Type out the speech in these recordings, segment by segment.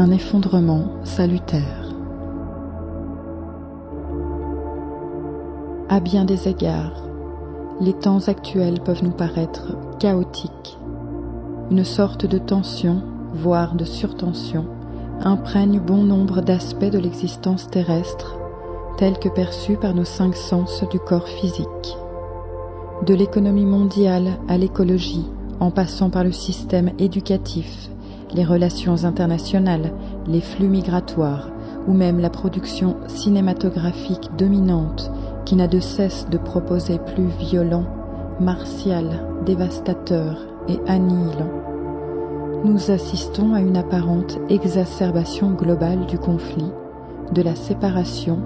un effondrement salutaire. À bien des égards, les temps actuels peuvent nous paraître chaotiques. Une sorte de tension, voire de surtension, imprègne bon nombre d'aspects de l'existence terrestre, tels que perçus par nos cinq sens du corps physique. De l'économie mondiale à l'écologie, en passant par le système éducatif, les relations internationales, les flux migratoires, ou même la production cinématographique dominante qui n'a de cesse de proposer plus violent, martial, dévastateur et annihilant. Nous assistons à une apparente exacerbation globale du conflit, de la séparation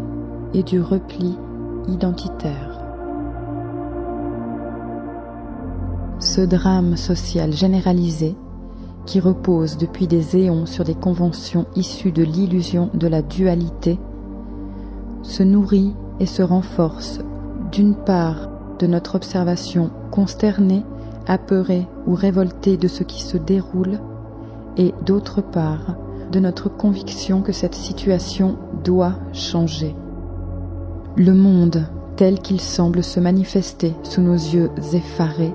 et du repli identitaire. Ce drame social généralisé qui repose depuis des éons sur des conventions issues de l'illusion de la dualité, se nourrit et se renforce d'une part de notre observation consternée, apeurée ou révoltée de ce qui se déroule, et d'autre part de notre conviction que cette situation doit changer. Le monde, tel qu'il semble se manifester sous nos yeux effarés,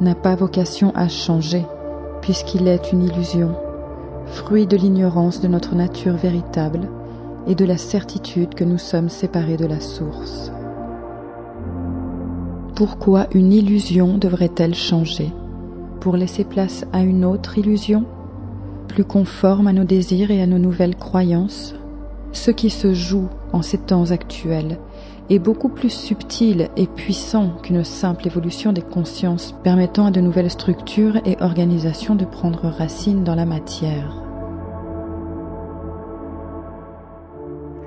n'a pas vocation à changer, puisqu'il est une illusion, fruit de l'ignorance de notre nature véritable et de la certitude que nous sommes séparés de la source. Pourquoi une illusion devrait-elle changer Pour laisser place à une autre illusion Plus conforme à nos désirs et à nos nouvelles croyances? Ce qui se joue en ces temps actuels est beaucoup plus subtil et puissant qu'une simple évolution des consciences permettant à de nouvelles structures et organisations de prendre racine dans la matière.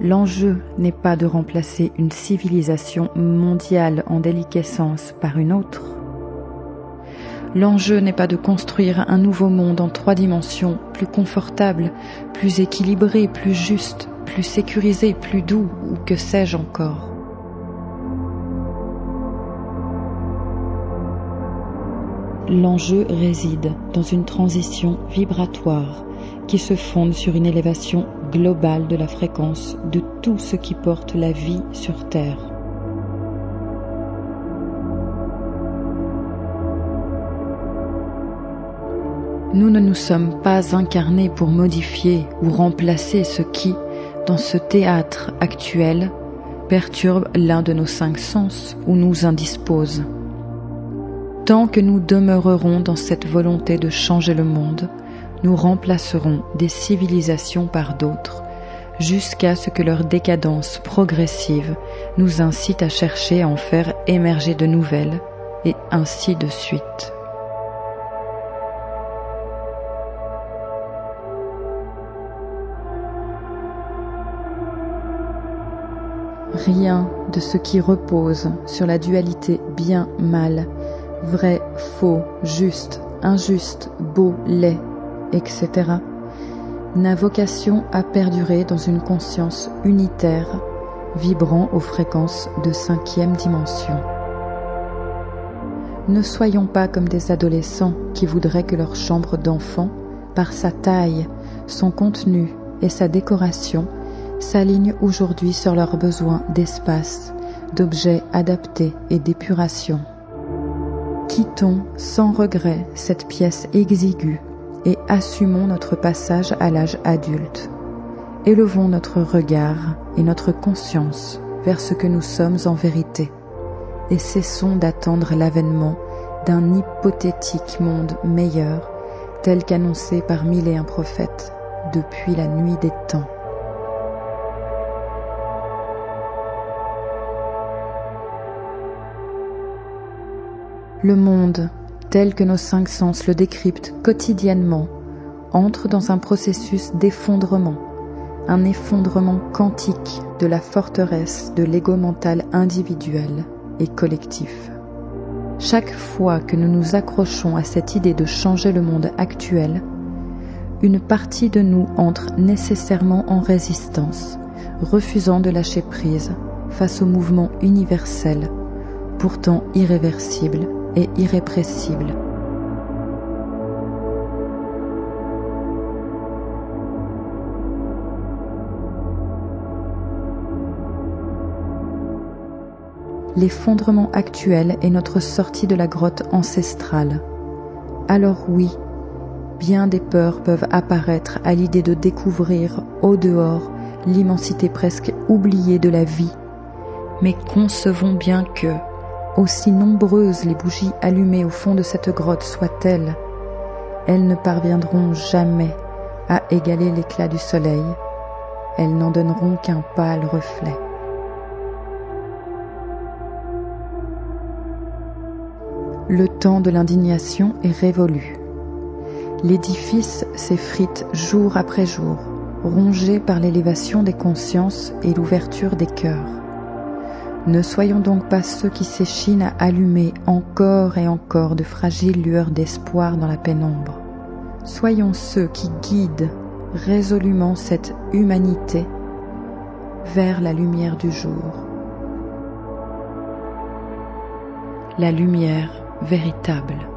L'enjeu n'est pas de remplacer une civilisation mondiale en déliquescence par une autre. L'enjeu n'est pas de construire un nouveau monde en trois dimensions, plus confortable, plus équilibré, plus juste, plus sécurisé, plus doux, ou que sais-je encore. L'enjeu réside dans une transition vibratoire qui se fonde sur une élévation globale de la fréquence de tout ce qui porte la vie sur Terre. Nous ne nous sommes pas incarnés pour modifier ou remplacer ce qui, dans ce théâtre actuel, perturbe l'un de nos cinq sens ou nous indispose. Tant que nous demeurerons dans cette volonté de changer le monde, nous remplacerons des civilisations par d'autres, jusqu'à ce que leur décadence progressive nous incite à chercher à en faire émerger de nouvelles, et ainsi de suite. Rien de ce qui repose sur la dualité bien-mal vrai, faux, juste, injuste, beau, laid, etc., n'a vocation à perdurer dans une conscience unitaire, vibrant aux fréquences de cinquième dimension. Ne soyons pas comme des adolescents qui voudraient que leur chambre d'enfant, par sa taille, son contenu et sa décoration, s'aligne aujourd'hui sur leurs besoins d'espace, d'objets adaptés et d'épuration. Quittons sans regret cette pièce exiguë et assumons notre passage à l'âge adulte. Élevons notre regard et notre conscience vers ce que nous sommes en vérité et cessons d'attendre l'avènement d'un hypothétique monde meilleur tel qu'annoncé par mille et un prophètes depuis la nuit des temps. Le monde, tel que nos cinq sens le décryptent quotidiennement, entre dans un processus d'effondrement, un effondrement quantique de la forteresse de l'ego mental individuel et collectif. Chaque fois que nous nous accrochons à cette idée de changer le monde actuel, une partie de nous entre nécessairement en résistance, refusant de lâcher prise face au mouvement universel, pourtant irréversible et irrépressible. L'effondrement actuel est notre sortie de la grotte ancestrale. Alors oui, bien des peurs peuvent apparaître à l'idée de découvrir au dehors l'immensité presque oubliée de la vie. Mais concevons bien que, aussi nombreuses les bougies allumées au fond de cette grotte soient-elles, elles ne parviendront jamais à égaler l'éclat du soleil, elles n'en donneront qu'un pâle reflet. Le temps de l'indignation est révolu. L'édifice s'effrite jour après jour, rongé par l'élévation des consciences et l'ouverture des cœurs. Ne soyons donc pas ceux qui s'échinent à allumer encore et encore de fragiles lueurs d'espoir dans la pénombre. Soyons ceux qui guident résolument cette humanité vers la lumière du jour. La lumière véritable.